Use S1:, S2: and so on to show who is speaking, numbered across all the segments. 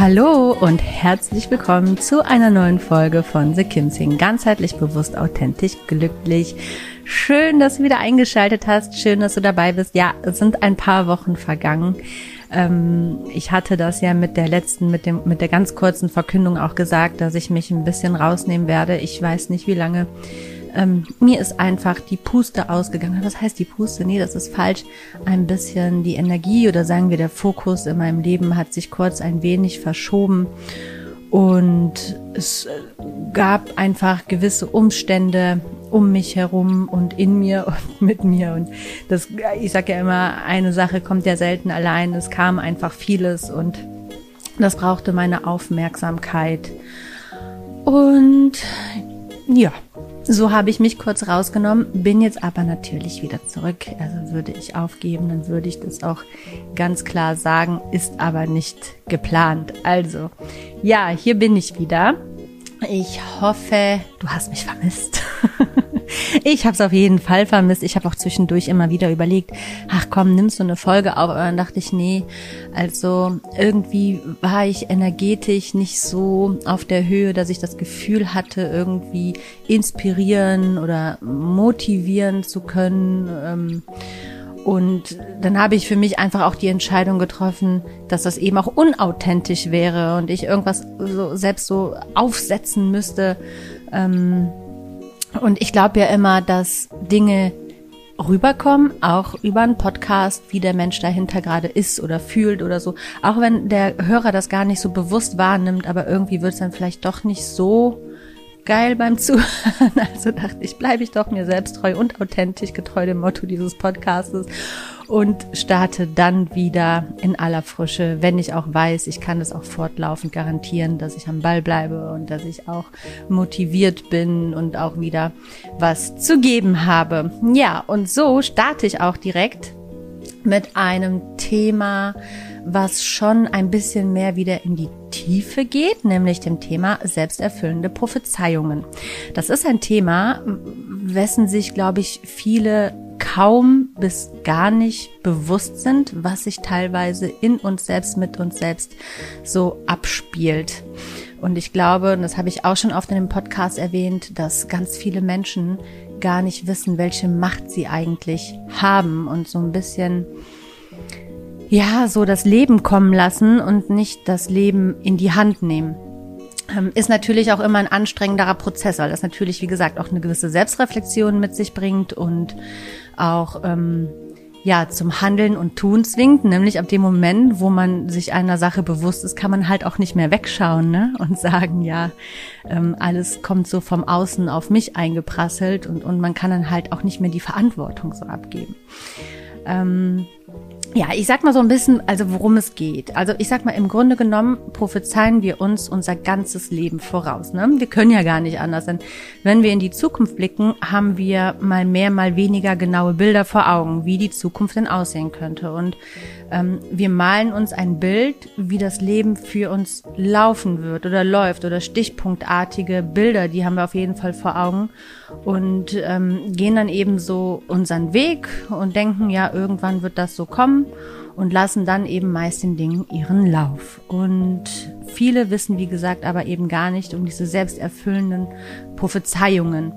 S1: Hallo und herzlich willkommen zu einer neuen Folge von The Kim Sing. Ganzheitlich bewusst, authentisch, glücklich. Schön, dass du wieder eingeschaltet hast. Schön, dass du dabei bist. Ja, es sind ein paar Wochen vergangen. Ähm, ich hatte das ja mit der letzten, mit dem, mit der ganz kurzen Verkündung auch gesagt, dass ich mich ein bisschen rausnehmen werde. Ich weiß nicht, wie lange ähm, mir ist einfach die Puste ausgegangen. Was heißt die Puste? Nee, das ist falsch. Ein bisschen die Energie oder sagen wir der Fokus in meinem Leben hat sich kurz ein wenig verschoben. Und es äh, gab einfach gewisse Umstände um mich herum und in mir und mit mir. Und das, ich sage ja immer, eine Sache kommt ja selten allein. Es kam einfach vieles und das brauchte meine Aufmerksamkeit. Und ja, so habe ich mich kurz rausgenommen, bin jetzt aber natürlich wieder zurück. Also würde ich aufgeben, dann würde ich das auch ganz klar sagen, ist aber nicht geplant. Also, ja, hier bin ich wieder. Ich hoffe, du hast mich vermisst. ich habe es auf jeden Fall vermisst. Ich habe auch zwischendurch immer wieder überlegt, ach komm, nimmst du eine Folge auf? Aber dann dachte ich, nee, also irgendwie war ich energetisch nicht so auf der Höhe, dass ich das Gefühl hatte, irgendwie inspirieren oder motivieren zu können. Ähm, und dann habe ich für mich einfach auch die Entscheidung getroffen, dass das eben auch unauthentisch wäre und ich irgendwas so selbst so aufsetzen müsste. Ähm, und ich glaube ja immer, dass Dinge rüberkommen, auch über einen Podcast, wie der Mensch dahinter gerade ist oder fühlt oder so. Auch wenn der Hörer das gar nicht so bewusst wahrnimmt, aber irgendwie wird es dann vielleicht doch nicht so geil beim Zuhören. Also dachte ich, bleibe ich doch mir selbst treu und authentisch, getreu dem Motto dieses Podcastes und starte dann wieder in aller Frische, wenn ich auch weiß, ich kann es auch fortlaufend garantieren, dass ich am Ball bleibe und dass ich auch motiviert bin und auch wieder was zu geben habe. Ja, und so starte ich auch direkt mit einem Thema, was schon ein bisschen mehr wieder in die Tiefe geht, nämlich dem Thema selbsterfüllende Prophezeiungen. Das ist ein Thema, wessen sich, glaube ich, viele kaum bis gar nicht bewusst sind, was sich teilweise in uns selbst, mit uns selbst so abspielt. Und ich glaube, und das habe ich auch schon oft in dem Podcast erwähnt, dass ganz viele Menschen gar nicht wissen, welche Macht sie eigentlich haben und so ein bisschen ja, so das Leben kommen lassen und nicht das Leben in die Hand nehmen. Ähm, ist natürlich auch immer ein anstrengenderer Prozess, weil das natürlich, wie gesagt, auch eine gewisse Selbstreflexion mit sich bringt und auch ähm, ja zum Handeln und Tun zwingt, nämlich ab dem Moment, wo man sich einer Sache bewusst ist, kann man halt auch nicht mehr wegschauen ne? und sagen, ja, ähm, alles kommt so vom Außen auf mich eingeprasselt und, und man kann dann halt auch nicht mehr die Verantwortung so abgeben. Ähm, ja, ich sag mal so ein bisschen, also worum es geht. Also ich sag mal, im Grunde genommen prophezeien wir uns unser ganzes Leben voraus. Ne? Wir können ja gar nicht anders, denn wenn wir in die Zukunft blicken, haben wir mal mehr, mal weniger genaue Bilder vor Augen, wie die Zukunft denn aussehen könnte. Und ähm, wir malen uns ein Bild, wie das Leben für uns laufen wird oder läuft oder stichpunktartige Bilder, die haben wir auf jeden Fall vor Augen und ähm, gehen dann eben so unseren Weg und denken, ja, irgendwann wird das so kommen und lassen dann eben meist den Dingen ihren Lauf. Und viele wissen, wie gesagt, aber eben gar nicht um diese selbsterfüllenden Prophezeiungen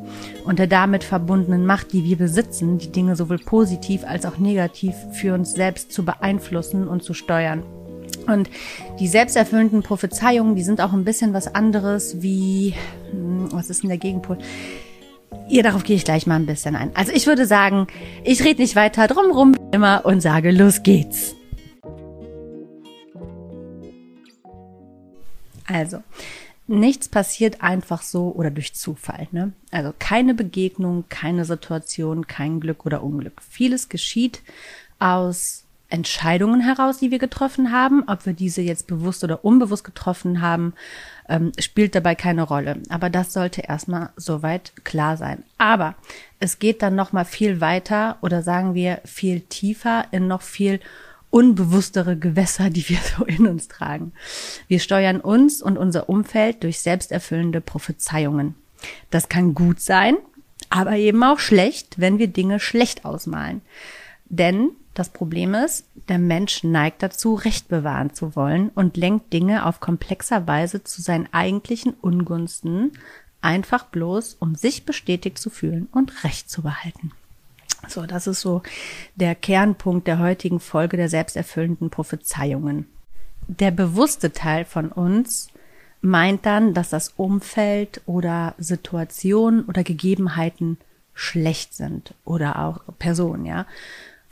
S1: und der damit verbundenen Macht, die wir besitzen, die Dinge sowohl positiv als auch negativ für uns selbst zu beeinflussen und zu steuern. Und die selbsterfüllenden Prophezeiungen, die sind auch ein bisschen was anderes wie, hm, was ist denn der Gegenpol? Ihr, darauf gehe ich gleich mal ein bisschen ein. Also ich würde sagen, ich rede nicht weiter drumrum immer und sage, los geht's. Also, nichts passiert einfach so oder durch Zufall. Ne? Also keine Begegnung, keine Situation, kein Glück oder Unglück. Vieles geschieht aus Entscheidungen heraus, die wir getroffen haben. Ob wir diese jetzt bewusst oder unbewusst getroffen haben, ähm, spielt dabei keine Rolle. Aber das sollte erstmal soweit klar sein. Aber es geht dann noch mal viel weiter oder sagen wir viel tiefer in noch viel unbewusstere Gewässer, die wir so in uns tragen. Wir steuern uns und unser Umfeld durch selbsterfüllende Prophezeiungen. Das kann gut sein, aber eben auch schlecht, wenn wir Dinge schlecht ausmalen. Denn das Problem ist, der Mensch neigt dazu, Recht bewahren zu wollen und lenkt Dinge auf komplexer Weise zu seinen eigentlichen Ungunsten, einfach bloß, um sich bestätigt zu fühlen und Recht zu behalten. So, das ist so der Kernpunkt der heutigen Folge der selbsterfüllenden Prophezeiungen. Der bewusste Teil von uns meint dann, dass das Umfeld oder Situationen oder Gegebenheiten schlecht sind oder auch Personen, ja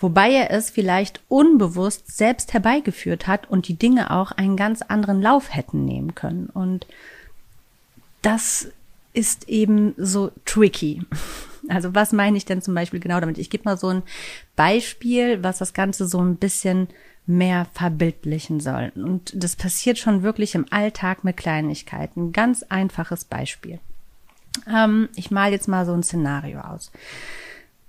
S1: wobei er es vielleicht unbewusst selbst herbeigeführt hat und die Dinge auch einen ganz anderen Lauf hätten nehmen können. Und das ist eben so tricky. Also was meine ich denn zum Beispiel genau damit? Ich gebe mal so ein Beispiel, was das Ganze so ein bisschen mehr verbildlichen soll. Und das passiert schon wirklich im Alltag mit Kleinigkeiten. Ganz einfaches Beispiel. Ähm, ich male jetzt mal so ein Szenario aus.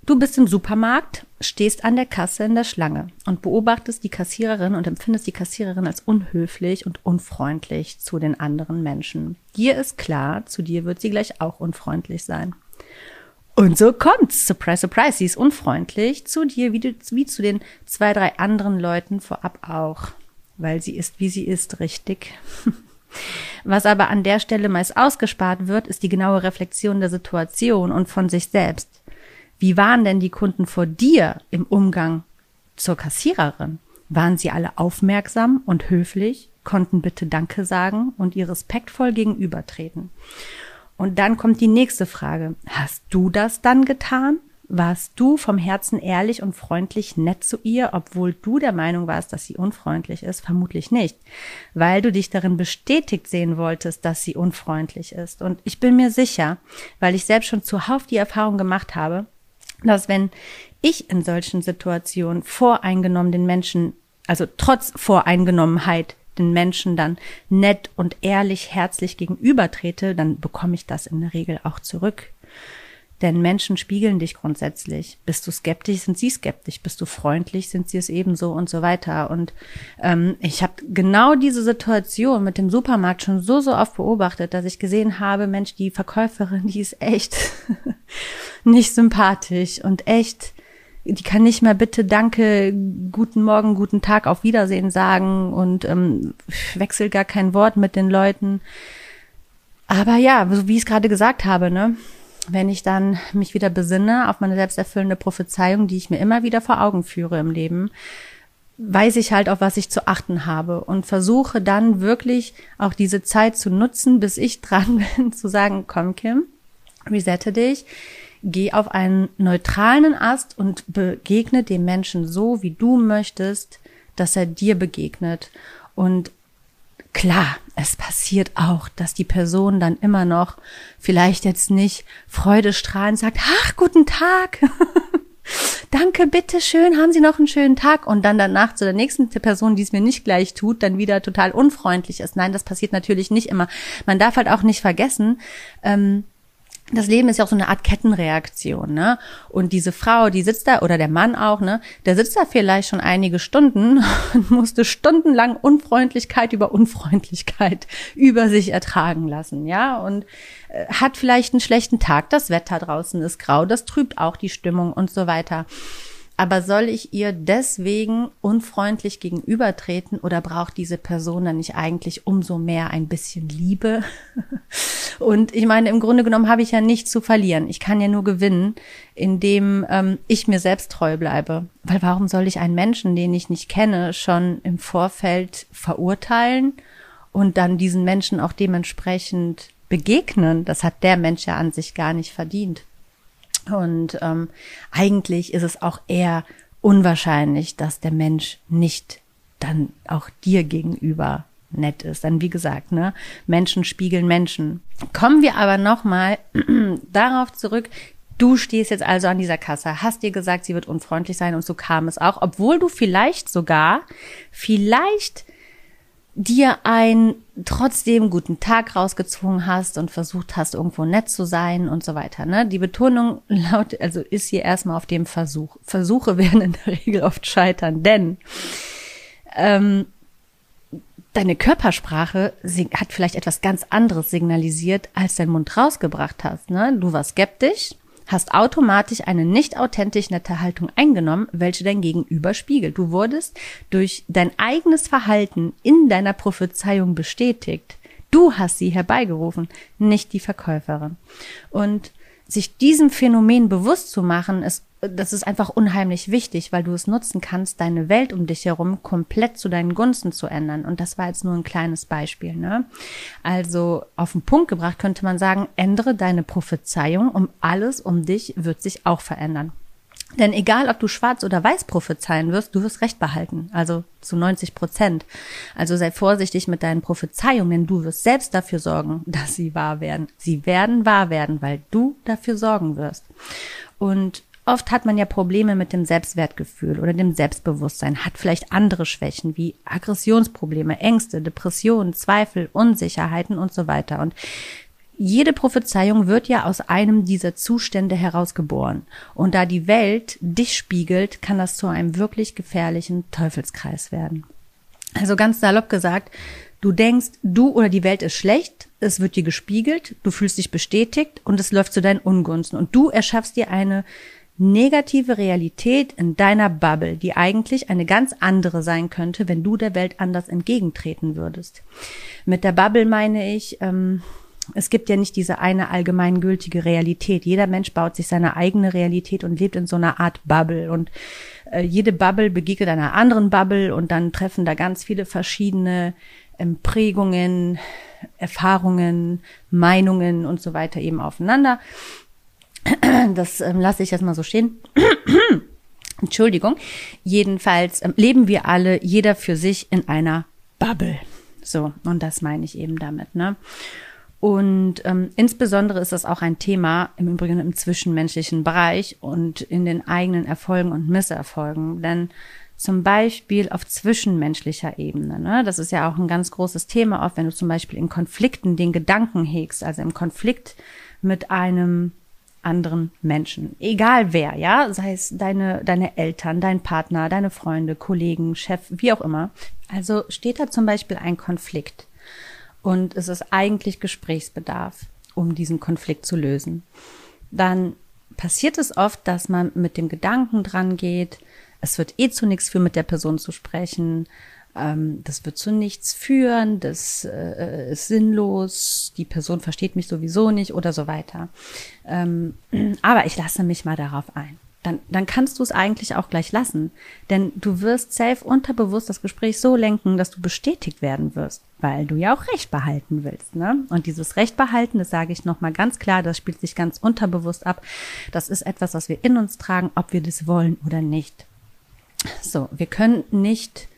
S1: Du bist im Supermarkt, stehst an der Kasse in der Schlange und beobachtest die Kassiererin und empfindest die Kassiererin als unhöflich und unfreundlich zu den anderen Menschen. Dir ist klar, zu dir wird sie gleich auch unfreundlich sein. Und so kommt's. Surprise, surprise. Sie ist unfreundlich zu dir, wie, du, wie zu den zwei, drei anderen Leuten vorab auch. Weil sie ist, wie sie ist, richtig. Was aber an der Stelle meist ausgespart wird, ist die genaue Reflexion der Situation und von sich selbst. Wie waren denn die Kunden vor dir im Umgang zur Kassiererin? Waren sie alle aufmerksam und höflich, konnten bitte Danke sagen und ihr respektvoll gegenübertreten? Und dann kommt die nächste Frage. Hast du das dann getan? Warst du vom Herzen ehrlich und freundlich nett zu ihr, obwohl du der Meinung warst, dass sie unfreundlich ist? Vermutlich nicht, weil du dich darin bestätigt sehen wolltest, dass sie unfreundlich ist. Und ich bin mir sicher, weil ich selbst schon zuhauf die Erfahrung gemacht habe, dass wenn ich in solchen Situationen voreingenommen den Menschen, also trotz Voreingenommenheit den Menschen dann nett und ehrlich, herzlich gegenübertrete, dann bekomme ich das in der Regel auch zurück. Denn Menschen spiegeln dich grundsätzlich. Bist du skeptisch, sind sie skeptisch. Bist du freundlich, sind sie es ebenso und so weiter. Und ähm, ich habe genau diese Situation mit dem Supermarkt schon so, so oft beobachtet, dass ich gesehen habe, Mensch, die Verkäuferin, die ist echt nicht sympathisch und echt, die kann nicht mehr bitte Danke, guten Morgen, guten Tag, auf Wiedersehen sagen und ähm, wechselt gar kein Wort mit den Leuten. Aber ja, so wie ich es gerade gesagt habe, ne? Wenn ich dann mich wieder besinne auf meine selbsterfüllende Prophezeiung, die ich mir immer wieder vor Augen führe im Leben, weiß ich halt, auf was ich zu achten habe und versuche dann wirklich auch diese Zeit zu nutzen, bis ich dran bin, zu sagen, komm Kim, resette dich, geh auf einen neutralen Ast und begegne dem Menschen so, wie du möchtest, dass er dir begegnet. Und Klar, es passiert auch, dass die Person dann immer noch vielleicht jetzt nicht freudestrahlend sagt, ach, guten Tag. Danke, bitte schön, haben Sie noch einen schönen Tag und dann danach zu der nächsten Person, die es mir nicht gleich tut, dann wieder total unfreundlich ist. Nein, das passiert natürlich nicht immer. Man darf halt auch nicht vergessen, ähm, das Leben ist ja auch so eine Art Kettenreaktion, ne? Und diese Frau, die sitzt da, oder der Mann auch, ne? Der sitzt da vielleicht schon einige Stunden und musste stundenlang Unfreundlichkeit über Unfreundlichkeit über sich ertragen lassen, ja? Und äh, hat vielleicht einen schlechten Tag, das Wetter draußen ist grau, das trübt auch die Stimmung und so weiter. Aber soll ich ihr deswegen unfreundlich gegenübertreten oder braucht diese Person dann nicht eigentlich umso mehr ein bisschen Liebe? Und ich meine, im Grunde genommen habe ich ja nichts zu verlieren. Ich kann ja nur gewinnen, indem ähm, ich mir selbst treu bleibe. Weil warum soll ich einen Menschen, den ich nicht kenne, schon im Vorfeld verurteilen und dann diesen Menschen auch dementsprechend begegnen? Das hat der Mensch ja an sich gar nicht verdient. Und ähm, eigentlich ist es auch eher unwahrscheinlich, dass der Mensch nicht dann auch dir gegenüber nett ist. Dann wie gesagt, ne, Menschen spiegeln Menschen. Kommen wir aber noch mal darauf zurück. Du stehst jetzt also an dieser Kasse, hast dir gesagt, sie wird unfreundlich sein und so kam es auch, obwohl du vielleicht sogar, vielleicht dir einen trotzdem guten Tag rausgezogen hast und versucht hast, irgendwo nett zu sein und so weiter. Ne? Die Betonung laut, also ist hier erstmal auf dem Versuch. Versuche werden in der Regel oft scheitern, denn ähm, deine Körpersprache hat vielleicht etwas ganz anderes signalisiert, als dein Mund rausgebracht hast. Ne? Du warst skeptisch, hast automatisch eine nicht authentisch nette Haltung eingenommen, welche dein Gegenüber spiegelt. Du wurdest durch dein eigenes Verhalten in deiner Prophezeiung bestätigt. Du hast sie herbeigerufen, nicht die Verkäuferin. Und sich diesem Phänomen bewusst zu machen, ist, das ist einfach unheimlich wichtig, weil du es nutzen kannst, deine Welt um dich herum komplett zu deinen Gunsten zu ändern. Und das war jetzt nur ein kleines Beispiel. Ne? Also auf den Punkt gebracht könnte man sagen, ändere deine Prophezeiung um alles um dich wird sich auch verändern. Denn egal, ob du schwarz oder weiß prophezeien wirst, du wirst Recht behalten. Also zu 90 Prozent. Also sei vorsichtig mit deinen Prophezeiungen, denn du wirst selbst dafür sorgen, dass sie wahr werden. Sie werden wahr werden, weil du dafür sorgen wirst. Und oft hat man ja Probleme mit dem Selbstwertgefühl oder dem Selbstbewusstsein, hat vielleicht andere Schwächen wie Aggressionsprobleme, Ängste, Depressionen, Zweifel, Unsicherheiten und so weiter. Und jede Prophezeiung wird ja aus einem dieser Zustände herausgeboren. Und da die Welt dich spiegelt, kann das zu einem wirklich gefährlichen Teufelskreis werden. Also ganz salopp gesagt, du denkst, du oder die Welt ist schlecht, es wird dir gespiegelt, du fühlst dich bestätigt und es läuft zu deinen Ungunsten. Und du erschaffst dir eine negative Realität in deiner Bubble, die eigentlich eine ganz andere sein könnte, wenn du der Welt anders entgegentreten würdest. Mit der Bubble meine ich, ähm, es gibt ja nicht diese eine allgemeingültige Realität. Jeder Mensch baut sich seine eigene Realität und lebt in so einer Art Bubble. Und äh, jede Bubble begegnet einer anderen Bubble und dann treffen da ganz viele verschiedene ähm, Prägungen, Erfahrungen, Meinungen und so weiter eben aufeinander. Das ähm, lasse ich jetzt mal so stehen. Entschuldigung. Jedenfalls ähm, leben wir alle, jeder für sich in einer Bubble. So, und das meine ich eben damit, ne? Und ähm, insbesondere ist das auch ein Thema im Übrigen im zwischenmenschlichen Bereich und in den eigenen Erfolgen und Misserfolgen. Denn zum Beispiel auf zwischenmenschlicher Ebene, ne, das ist ja auch ein ganz großes Thema, auch wenn du zum Beispiel in Konflikten den Gedanken hegst, also im Konflikt mit einem anderen Menschen, egal wer, ja, sei es deine, deine Eltern, dein Partner, deine Freunde, Kollegen, Chef, wie auch immer. Also steht da zum Beispiel ein Konflikt und es ist eigentlich Gesprächsbedarf, um diesen Konflikt zu lösen. Dann passiert es oft, dass man mit dem Gedanken dran geht, es wird eh zu nichts führen, mit der Person zu sprechen, ähm, das wird zu nichts führen, das äh, ist sinnlos, die Person versteht mich sowieso nicht oder so weiter. Ähm, aber ich lasse mich mal darauf ein dann, dann kannst du es eigentlich auch gleich lassen. Denn du wirst safe unterbewusst das Gespräch so lenken, dass du bestätigt werden wirst, weil du ja auch Recht behalten willst. Ne? Und dieses Recht behalten, das sage ich nochmal ganz klar, das spielt sich ganz unterbewusst ab. Das ist etwas, was wir in uns tragen, ob wir das wollen oder nicht. So, wir können nicht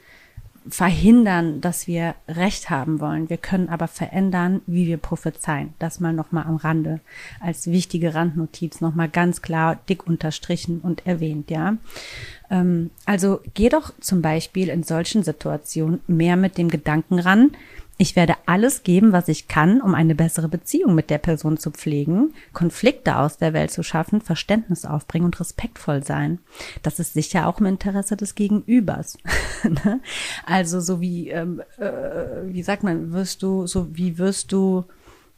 S1: verhindern, dass wir Recht haben wollen. Wir können aber verändern, wie wir prophezeien. Das mal nochmal am Rande als wichtige Randnotiz nochmal ganz klar dick unterstrichen und erwähnt, ja. Ähm, also geh doch zum Beispiel in solchen Situationen mehr mit dem Gedanken ran, ich werde alles geben, was ich kann, um eine bessere Beziehung mit der Person zu pflegen, Konflikte aus der Welt zu schaffen, Verständnis aufbringen und respektvoll sein. Das ist sicher auch im Interesse des Gegenübers. Ne? also so wie, ähm, äh, wie sagt man, wirst du, so wie wirst du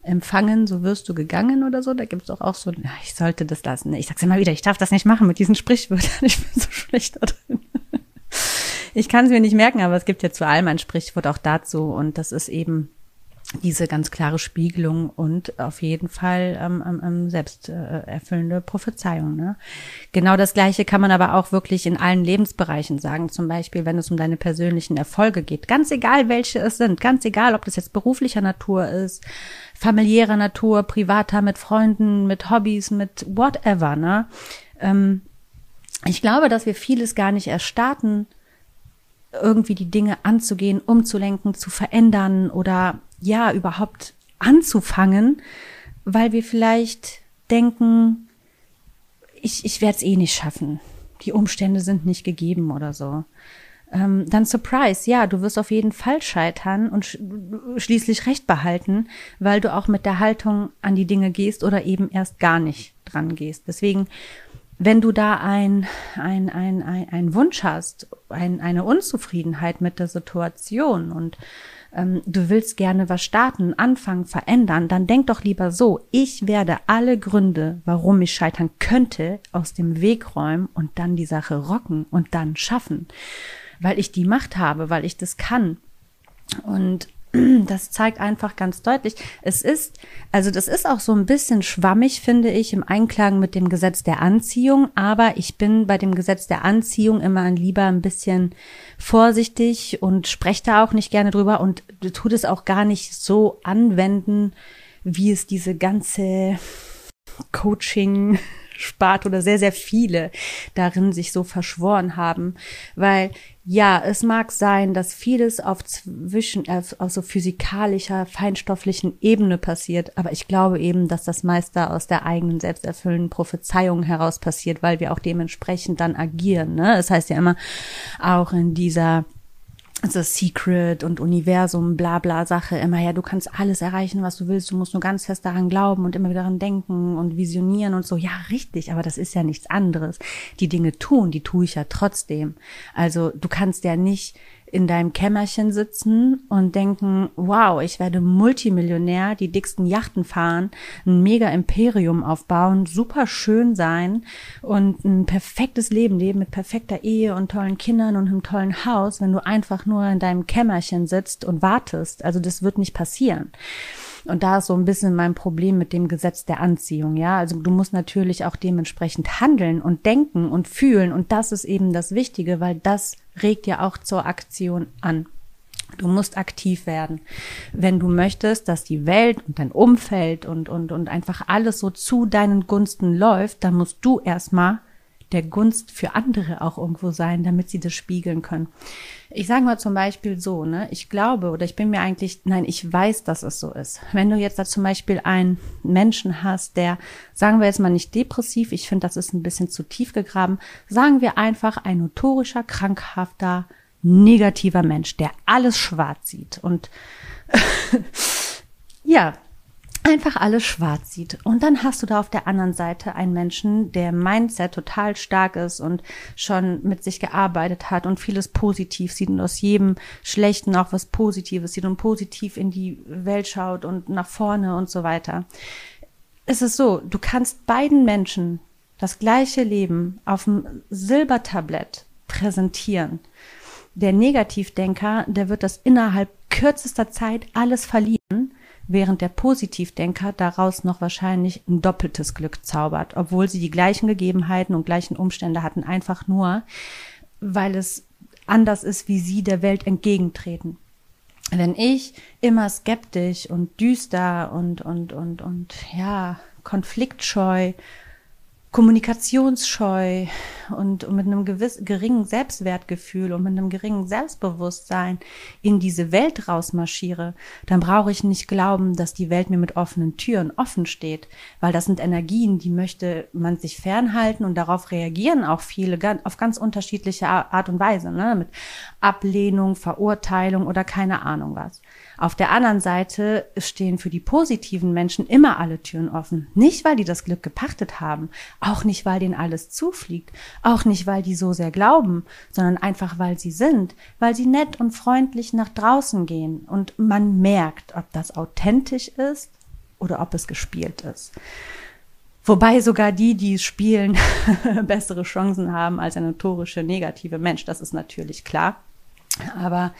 S1: empfangen, so wirst du gegangen oder so. Da gibt es doch auch so, ja, ich sollte das lassen. Ich sag's immer wieder, ich darf das nicht machen mit diesen Sprichwörtern. Ich bin so schlecht da drin. Ich kann es mir nicht merken, aber es gibt ja zu allem ein Sprichwort auch dazu und das ist eben diese ganz klare Spiegelung und auf jeden Fall ähm, ähm, ähm selbsterfüllende Prophezeiung. Ne? Genau das Gleiche kann man aber auch wirklich in allen Lebensbereichen sagen. Zum Beispiel, wenn es um deine persönlichen Erfolge geht. Ganz egal, welche es sind. Ganz egal, ob das jetzt beruflicher Natur ist, familiärer Natur, privater, mit Freunden, mit Hobbys, mit whatever. Ne? Ähm, ich glaube, dass wir vieles gar nicht erstarten, irgendwie die Dinge anzugehen, umzulenken, zu verändern oder ja, überhaupt anzufangen, weil wir vielleicht denken, ich, ich werde es eh nicht schaffen. Die Umstände sind nicht gegeben oder so. Ähm, dann Surprise, ja, du wirst auf jeden Fall scheitern und sch schließlich Recht behalten, weil du auch mit der Haltung an die Dinge gehst oder eben erst gar nicht dran gehst. Deswegen, wenn du da ein, ein, ein, ein, ein Wunsch hast, ein, eine Unzufriedenheit mit der Situation und ähm, du willst gerne was starten, anfangen, verändern, dann denk doch lieber so, ich werde alle Gründe, warum ich scheitern könnte, aus dem Weg räumen und dann die Sache rocken und dann schaffen. Weil ich die Macht habe, weil ich das kann. Und das zeigt einfach ganz deutlich, es ist, also das ist auch so ein bisschen schwammig, finde ich, im Einklang mit dem Gesetz der Anziehung, aber ich bin bei dem Gesetz der Anziehung immer lieber ein bisschen vorsichtig und spreche da auch nicht gerne drüber und tut es auch gar nicht so anwenden, wie es diese ganze Coaching Spart oder sehr, sehr viele darin sich so verschworen haben, weil ja, es mag sein, dass vieles auf zwischen, äh, auf so physikalischer, feinstofflichen Ebene passiert, aber ich glaube eben, dass das meiste aus der eigenen selbsterfüllenden Prophezeiung heraus passiert, weil wir auch dementsprechend dann agieren. Ne? Das heißt ja immer auch in dieser The Secret und Universum, bla bla Sache, immer, ja, du kannst alles erreichen, was du willst, du musst nur ganz fest daran glauben und immer wieder daran denken und visionieren und so. Ja, richtig, aber das ist ja nichts anderes. Die Dinge tun, die tue ich ja trotzdem. Also du kannst ja nicht in deinem Kämmerchen sitzen und denken, wow, ich werde Multimillionär, die dicksten Yachten fahren, ein mega Imperium aufbauen, super schön sein und ein perfektes Leben leben mit perfekter Ehe und tollen Kindern und einem tollen Haus, wenn du einfach nur in deinem Kämmerchen sitzt und wartest. Also das wird nicht passieren. Und da ist so ein bisschen mein Problem mit dem Gesetz der Anziehung, ja. Also du musst natürlich auch dementsprechend handeln und denken und fühlen. Und das ist eben das Wichtige, weil das regt ja auch zur Aktion an. Du musst aktiv werden. Wenn du möchtest, dass die Welt und dein Umfeld und, und, und einfach alles so zu deinen Gunsten läuft, dann musst du erstmal der Gunst für andere auch irgendwo sein, damit sie das spiegeln können. Ich sage mal zum Beispiel so, ne, ich glaube oder ich bin mir eigentlich, nein, ich weiß, dass es so ist. Wenn du jetzt da zum Beispiel einen Menschen hast, der, sagen wir jetzt mal nicht depressiv, ich finde, das ist ein bisschen zu tief gegraben, sagen wir einfach ein notorischer, krankhafter, negativer Mensch, der alles schwarz sieht und ja, einfach alles schwarz sieht. Und dann hast du da auf der anderen Seite einen Menschen, der Mindset total stark ist und schon mit sich gearbeitet hat und vieles positiv sieht und aus jedem Schlechten auch was Positives sieht und positiv in die Welt schaut und nach vorne und so weiter. Es ist so, du kannst beiden Menschen das gleiche Leben auf dem Silbertablett präsentieren. Der Negativdenker, der wird das innerhalb kürzester Zeit alles verlieren während der Positivdenker daraus noch wahrscheinlich ein doppeltes Glück zaubert, obwohl sie die gleichen Gegebenheiten und gleichen Umstände hatten, einfach nur, weil es anders ist, wie sie der Welt entgegentreten. Wenn ich immer skeptisch und düster und, und, und, und, ja, konfliktscheu kommunikationsscheu und, mit einem gewiss, geringen Selbstwertgefühl und mit einem geringen Selbstbewusstsein in diese Welt rausmarschiere, dann brauche ich nicht glauben, dass die Welt mir mit offenen Türen offen steht, weil das sind Energien, die möchte man sich fernhalten und darauf reagieren auch viele auf ganz unterschiedliche Art und Weise, ne? mit Ablehnung, Verurteilung oder keine Ahnung was. Auf der anderen Seite stehen für die positiven Menschen immer alle Türen offen. Nicht, weil die das Glück gepachtet haben, auch nicht, weil denen alles zufliegt, auch nicht, weil die so sehr glauben, sondern einfach, weil sie sind, weil sie nett und freundlich nach draußen gehen und man merkt, ob das authentisch ist oder ob es gespielt ist. Wobei sogar die, die es spielen, bessere Chancen haben als ein notorische negative Mensch. Das ist natürlich klar. Aber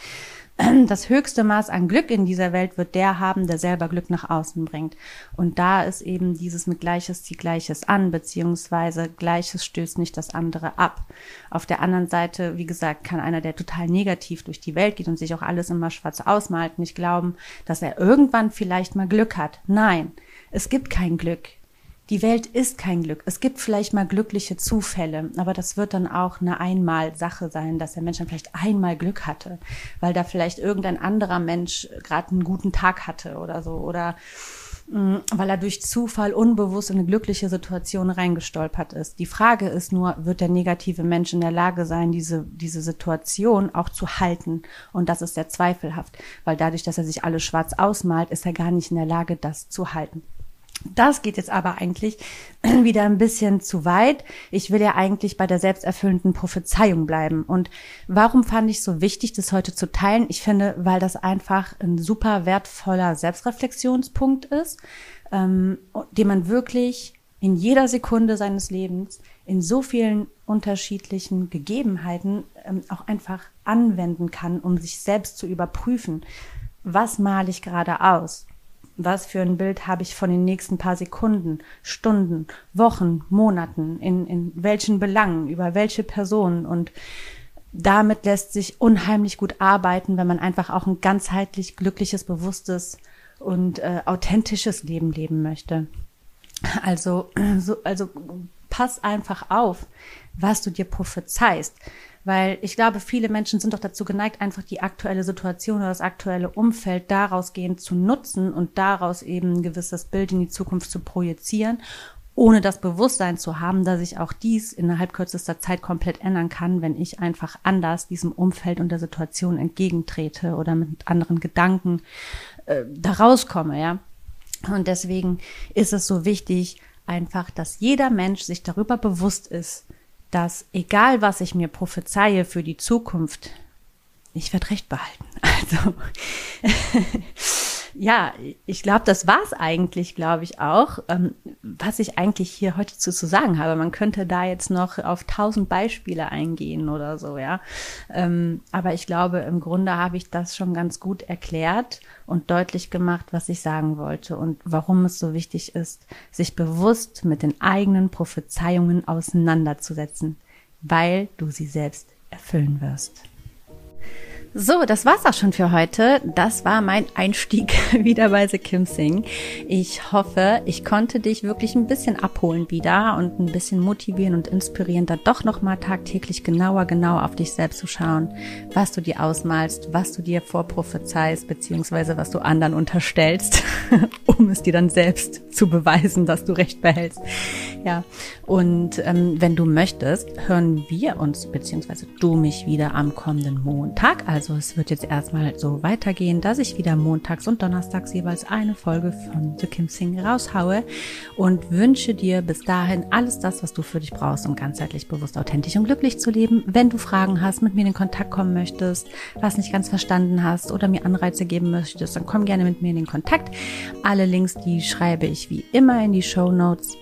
S1: das höchste Maß an Glück in dieser Welt wird der haben, der selber Glück nach außen bringt. Und da ist eben dieses mit Gleiches zieht Gleiches an, beziehungsweise Gleiches stößt nicht das andere ab. Auf der anderen Seite, wie gesagt, kann einer, der total negativ durch die Welt geht und sich auch alles immer schwarz ausmalt, nicht glauben, dass er irgendwann vielleicht mal Glück hat. Nein, es gibt kein Glück. Die Welt ist kein Glück. Es gibt vielleicht mal glückliche Zufälle, aber das wird dann auch eine Einmal-Sache sein, dass der Mensch dann vielleicht einmal Glück hatte, weil da vielleicht irgendein anderer Mensch gerade einen guten Tag hatte oder so oder mh, mm, weil er durch Zufall unbewusst in eine glückliche Situation reingestolpert ist. Die Frage ist nur, wird der negative Mensch in der Lage sein, diese, diese Situation auch zu halten? Und das ist sehr zweifelhaft, weil dadurch, dass er sich alles schwarz ausmalt, ist er gar nicht in der Lage, das zu halten. Das geht jetzt aber eigentlich wieder ein bisschen zu weit. Ich will ja eigentlich bei der selbsterfüllenden Prophezeiung bleiben. Und warum fand ich so wichtig, das heute zu teilen? Ich finde, weil das einfach ein super wertvoller Selbstreflexionspunkt ist, ähm, den man wirklich in jeder Sekunde seines Lebens in so vielen unterschiedlichen Gegebenheiten ähm, auch einfach anwenden kann, um sich selbst zu überprüfen. Was male ich gerade aus? Was für ein Bild habe ich von den nächsten paar Sekunden, Stunden, Wochen, Monaten, in, in welchen Belangen, über welche Personen? Und damit lässt sich unheimlich gut arbeiten, wenn man einfach auch ein ganzheitlich glückliches, bewusstes und äh, authentisches Leben leben möchte. Also, so, also pass einfach auf, was du dir prophezeist. Weil ich glaube, viele Menschen sind doch dazu geneigt, einfach die aktuelle Situation oder das aktuelle Umfeld daraus gehend zu nutzen und daraus eben ein gewisses Bild in die Zukunft zu projizieren, ohne das Bewusstsein zu haben, dass ich auch dies innerhalb kürzester Zeit komplett ändern kann, wenn ich einfach anders diesem Umfeld und der Situation entgegentrete oder mit anderen Gedanken äh, da rauskomme, ja. Und deswegen ist es so wichtig, einfach, dass jeder Mensch sich darüber bewusst ist, dass egal was ich mir prophezeie für die Zukunft, ich werde recht behalten. Also ja, ich glaube, das war's eigentlich, glaube ich auch, ähm, was ich eigentlich hier heute zu, zu sagen habe. Man könnte da jetzt noch auf tausend Beispiele eingehen oder so, ja. Ähm, aber ich glaube, im Grunde habe ich das schon ganz gut erklärt und deutlich gemacht, was ich sagen wollte und warum es so wichtig ist, sich bewusst mit den eigenen Prophezeiungen auseinanderzusetzen, weil du sie selbst erfüllen wirst. So, das war's auch schon für heute. Das war mein Einstieg wieder bei The Kim Sing. Ich hoffe, ich konnte dich wirklich ein bisschen abholen wieder und ein bisschen motivieren und inspirieren, da doch nochmal tagtäglich genauer, genau auf dich selbst zu schauen, was du dir ausmalst, was du dir vorprophezeist, beziehungsweise was du anderen unterstellst, um es dir dann selbst zu beweisen, dass du recht behältst. Ja, und ähm, wenn du möchtest, hören wir uns, beziehungsweise du mich wieder am kommenden Montag, also also es wird jetzt erstmal so weitergehen, dass ich wieder montags und donnerstags jeweils eine Folge von The Kim Sing raushaue und wünsche dir bis dahin alles das, was du für dich brauchst, um ganzheitlich bewusst, authentisch und glücklich zu leben. Wenn du Fragen hast, mit mir in Kontakt kommen möchtest, was nicht ganz verstanden hast oder mir Anreize geben möchtest, dann komm gerne mit mir in den Kontakt. Alle Links, die schreibe ich wie immer in die Show Notes.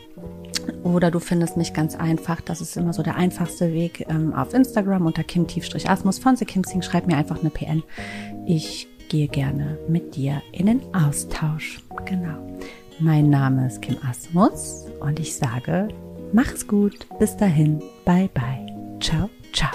S1: Oder du findest mich ganz einfach, das ist immer so der einfachste Weg, ähm, auf Instagram unter kim-asmus von The Kim. Schreib mir einfach eine PN. Ich gehe gerne mit dir in den Austausch. Genau. Mein Name ist Kim Asmus und ich sage, mach's gut. Bis dahin. Bye bye. Ciao, ciao.